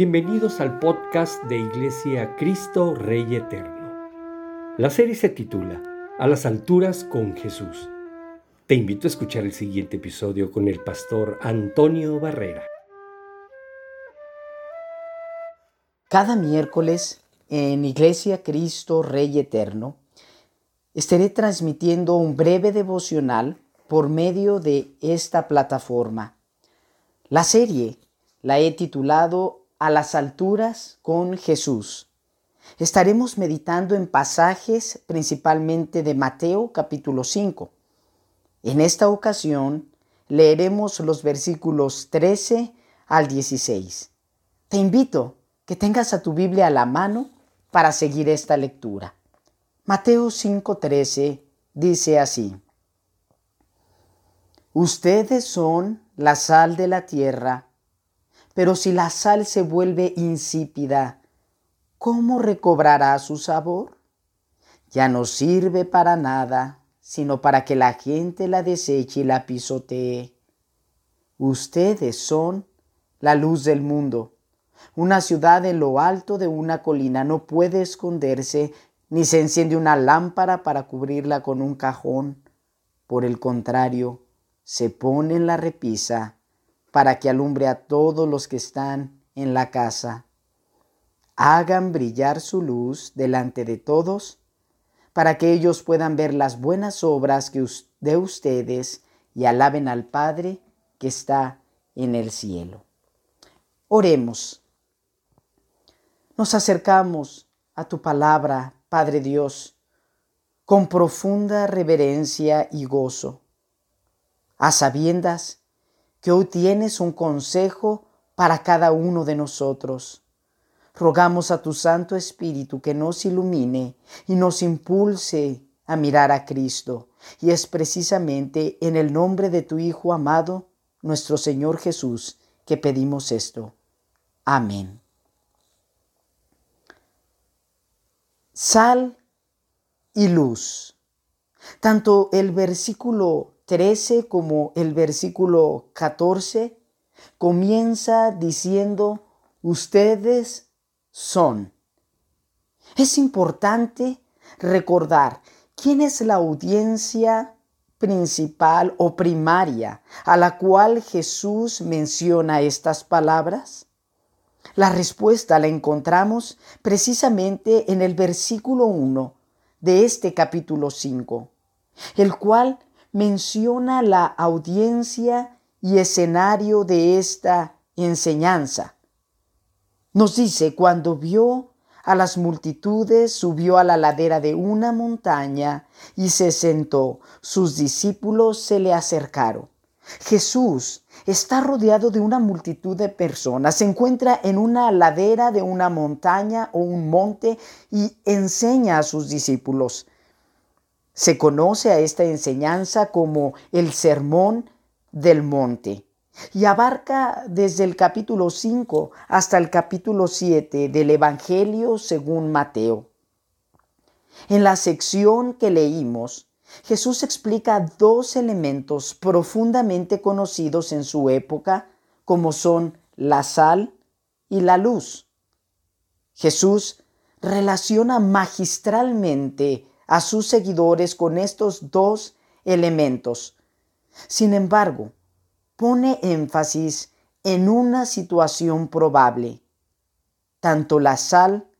Bienvenidos al podcast de Iglesia Cristo Rey Eterno. La serie se titula A las alturas con Jesús. Te invito a escuchar el siguiente episodio con el pastor Antonio Barrera. Cada miércoles en Iglesia Cristo Rey Eterno estaré transmitiendo un breve devocional por medio de esta plataforma. La serie la he titulado a las alturas con Jesús. Estaremos meditando en pasajes principalmente de Mateo capítulo 5. En esta ocasión leeremos los versículos 13 al 16. Te invito que tengas a tu Biblia a la mano para seguir esta lectura. Mateo 5:13 dice así. Ustedes son la sal de la tierra pero si la sal se vuelve insípida, ¿cómo recobrará su sabor? Ya no sirve para nada, sino para que la gente la deseche y la pisotee. Ustedes son la luz del mundo. Una ciudad en lo alto de una colina no puede esconderse, ni se enciende una lámpara para cubrirla con un cajón. Por el contrario, se pone en la repisa para que alumbre a todos los que están en la casa. Hagan brillar su luz delante de todos, para que ellos puedan ver las buenas obras de ustedes y alaben al Padre que está en el cielo. Oremos. Nos acercamos a tu palabra, Padre Dios, con profunda reverencia y gozo, a sabiendas que hoy tienes un consejo para cada uno de nosotros. Rogamos a tu Santo Espíritu que nos ilumine y nos impulse a mirar a Cristo. Y es precisamente en el nombre de tu Hijo amado, nuestro Señor Jesús, que pedimos esto. Amén. Sal y luz. Tanto el versículo 13 como el versículo 14 comienza diciendo, ustedes son. Es importante recordar quién es la audiencia principal o primaria a la cual Jesús menciona estas palabras? La respuesta la encontramos precisamente en el versículo 1 de este capítulo 5, el cual menciona la audiencia y escenario de esta enseñanza. Nos dice, cuando vio a las multitudes, subió a la ladera de una montaña y se sentó. Sus discípulos se le acercaron. Jesús está rodeado de una multitud de personas, se encuentra en una ladera de una montaña o un monte y enseña a sus discípulos. Se conoce a esta enseñanza como el Sermón del Monte y abarca desde el capítulo 5 hasta el capítulo 7 del Evangelio según Mateo. En la sección que leímos, Jesús explica dos elementos profundamente conocidos en su época como son la sal y la luz. Jesús relaciona magistralmente a sus seguidores con estos dos elementos. Sin embargo, pone énfasis en una situación probable. Tanto la sal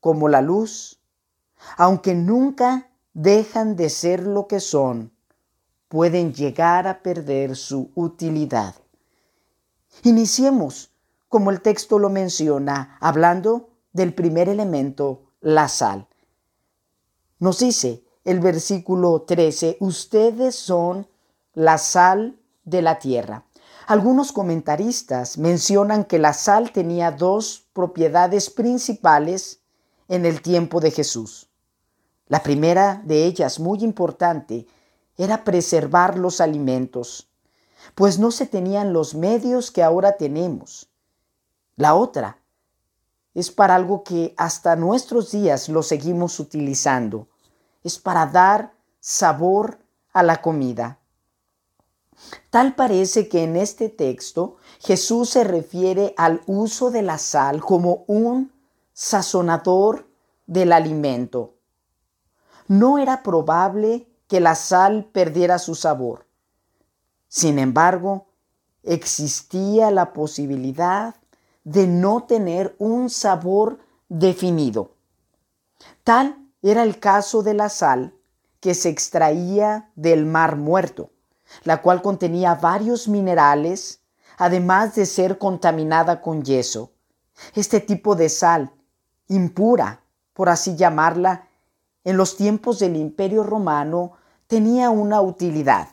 como la luz, aunque nunca dejan de ser lo que son, pueden llegar a perder su utilidad. Iniciemos, como el texto lo menciona, hablando del primer elemento, la sal. Nos dice el versículo 13, ustedes son la sal de la tierra. Algunos comentaristas mencionan que la sal tenía dos propiedades principales en el tiempo de Jesús. La primera de ellas, muy importante, era preservar los alimentos, pues no se tenían los medios que ahora tenemos. La otra es para algo que hasta nuestros días lo seguimos utilizando, es para dar sabor a la comida. Tal parece que en este texto Jesús se refiere al uso de la sal como un sazonador del alimento. No era probable que la sal perdiera su sabor. Sin embargo, existía la posibilidad de no tener un sabor definido. Tal era el caso de la sal que se extraía del mar muerto, la cual contenía varios minerales, además de ser contaminada con yeso. Este tipo de sal, impura, por así llamarla, en los tiempos del Imperio Romano tenía una utilidad,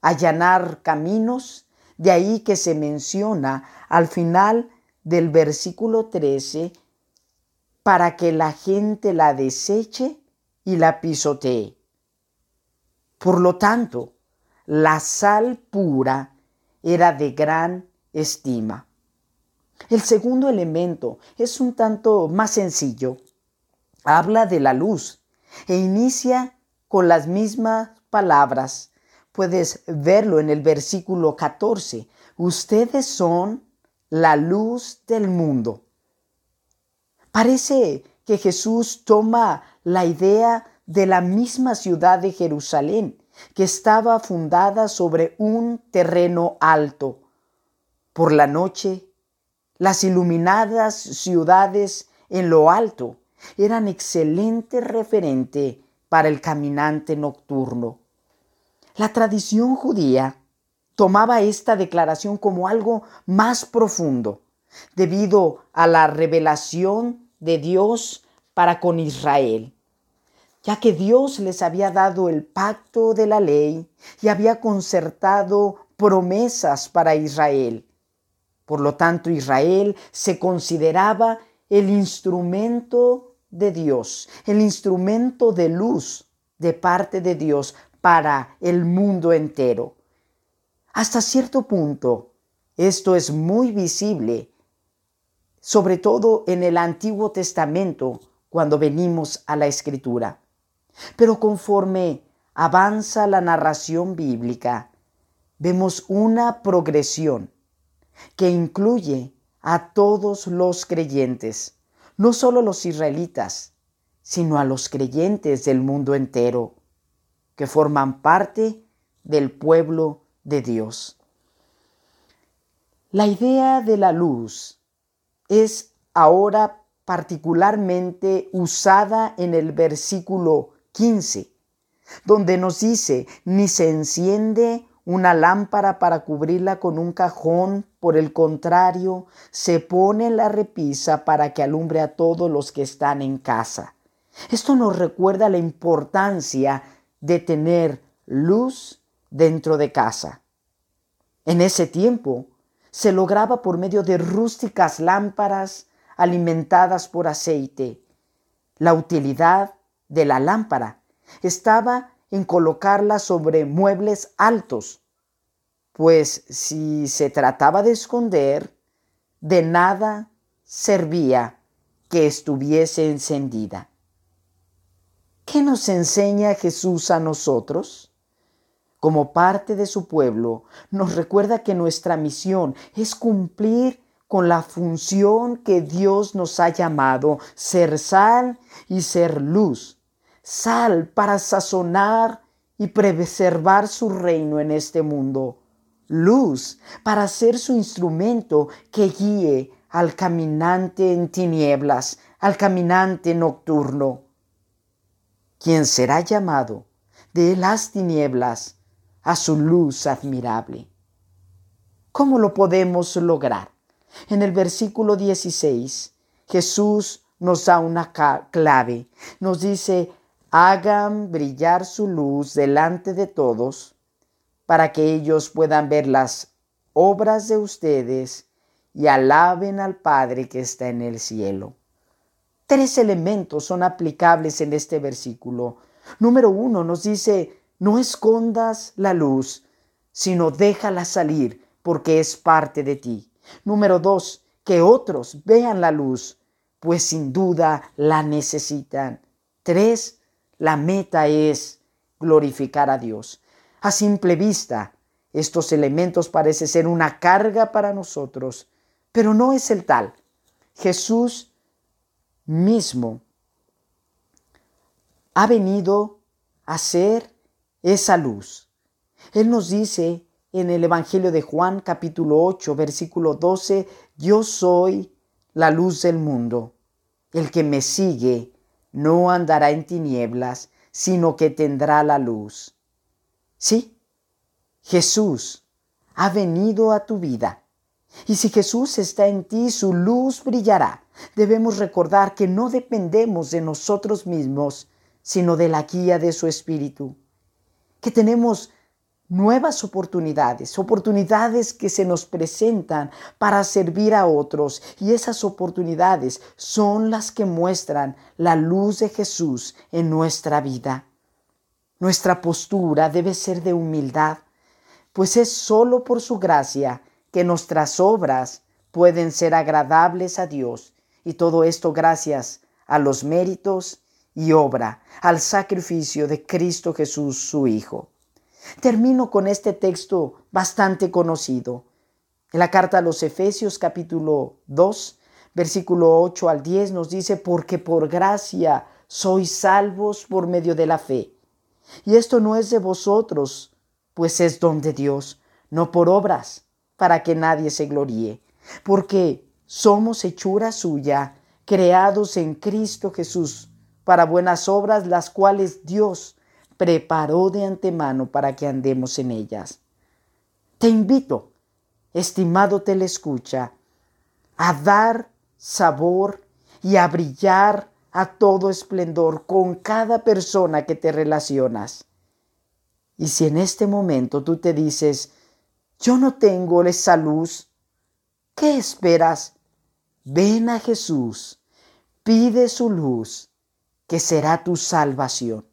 allanar caminos, de ahí que se menciona al final del versículo 13, para que la gente la deseche y la pisotee. Por lo tanto, la sal pura era de gran estima. El segundo elemento es un tanto más sencillo. Habla de la luz e inicia con las mismas palabras. Puedes verlo en el versículo 14. Ustedes son la luz del mundo. Parece que Jesús toma la idea de la misma ciudad de Jerusalén, que estaba fundada sobre un terreno alto. Por la noche, las iluminadas ciudades en lo alto eran excelente referente para el caminante nocturno. La tradición judía tomaba esta declaración como algo más profundo, debido a la revelación de Dios para con Israel, ya que Dios les había dado el pacto de la ley y había concertado promesas para Israel. Por lo tanto, Israel se consideraba el instrumento de Dios, el instrumento de luz de parte de Dios para el mundo entero. Hasta cierto punto, esto es muy visible, sobre todo en el Antiguo Testamento, cuando venimos a la Escritura. Pero conforme avanza la narración bíblica, vemos una progresión que incluye a todos los creyentes, no solo los israelitas, sino a los creyentes del mundo entero, que forman parte del pueblo de Dios. La idea de la luz es ahora particularmente usada en el versículo 15, donde nos dice, ni se enciende una lámpara para cubrirla con un cajón, por el contrario, se pone la repisa para que alumbre a todos los que están en casa. Esto nos recuerda la importancia de tener luz dentro de casa. En ese tiempo se lograba por medio de rústicas lámparas alimentadas por aceite. La utilidad de la lámpara estaba en colocarla sobre muebles altos, pues si se trataba de esconder, de nada servía que estuviese encendida. ¿Qué nos enseña Jesús a nosotros? Como parte de su pueblo, nos recuerda que nuestra misión es cumplir con la función que Dios nos ha llamado, ser sal y ser luz. Sal para sazonar y preservar su reino en este mundo. Luz para ser su instrumento que guíe al caminante en tinieblas, al caminante nocturno, quien será llamado de las tinieblas a su luz admirable. ¿Cómo lo podemos lograr? En el versículo 16, Jesús nos da una clave. Nos dice, hagan brillar su luz delante de todos para que ellos puedan ver las obras de ustedes y alaben al Padre que está en el cielo. Tres elementos son aplicables en este versículo. Número uno nos dice, no escondas la luz, sino déjala salir porque es parte de ti. Número dos, que otros vean la luz, pues sin duda la necesitan. Tres, la meta es glorificar a Dios. A simple vista, estos elementos parece ser una carga para nosotros, pero no es el tal. Jesús mismo ha venido a ser esa luz. Él nos dice en el Evangelio de Juan capítulo 8 versículo 12, yo soy la luz del mundo. El que me sigue no andará en tinieblas, sino que tendrá la luz. Sí, Jesús ha venido a tu vida. Y si Jesús está en ti, su luz brillará. Debemos recordar que no dependemos de nosotros mismos, sino de la guía de su Espíritu. Que tenemos nuevas oportunidades, oportunidades que se nos presentan para servir a otros. Y esas oportunidades son las que muestran la luz de Jesús en nuestra vida. Nuestra postura debe ser de humildad, pues es solo por su gracia que nuestras obras pueden ser agradables a Dios. Y todo esto gracias a los méritos y obra, al sacrificio de Cristo Jesús, su Hijo. Termino con este texto bastante conocido. En la carta a los Efesios capítulo 2, versículo 8 al 10 nos dice, porque por gracia sois salvos por medio de la fe. Y esto no es de vosotros, pues es don de Dios, no por obras, para que nadie se gloríe, porque somos hechura suya, creados en Cristo Jesús, para buenas obras, las cuales Dios preparó de antemano para que andemos en ellas. Te invito, estimado telescucha, a dar sabor y a brillar a todo esplendor con cada persona que te relacionas. Y si en este momento tú te dices, yo no tengo esa luz, ¿qué esperas? Ven a Jesús, pide su luz, que será tu salvación.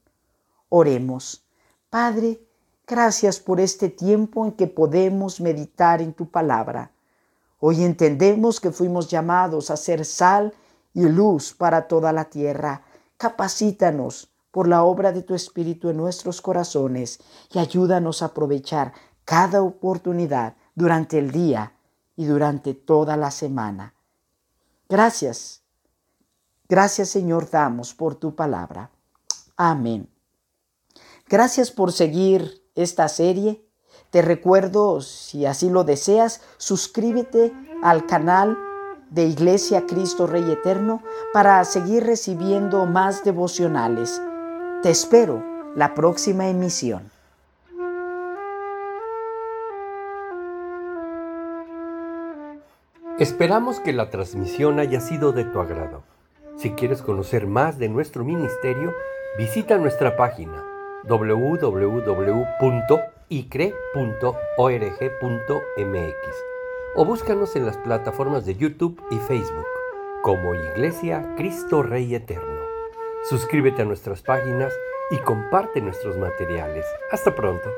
Oremos. Padre, gracias por este tiempo en que podemos meditar en tu palabra. Hoy entendemos que fuimos llamados a ser sal y luz para toda la tierra. Capacítanos por la obra de tu Espíritu en nuestros corazones y ayúdanos a aprovechar cada oportunidad durante el día y durante toda la semana. Gracias. Gracias Señor damos por tu palabra. Amén. Gracias por seguir esta serie. Te recuerdo, si así lo deseas, suscríbete al canal de Iglesia Cristo Rey Eterno para seguir recibiendo más devocionales. Te espero la próxima emisión. Esperamos que la transmisión haya sido de tu agrado. Si quieres conocer más de nuestro ministerio, visita nuestra página www.icre.org.mx o búscanos en las plataformas de YouTube y Facebook como Iglesia Cristo Rey Eterno. Suscríbete a nuestras páginas y comparte nuestros materiales. Hasta pronto.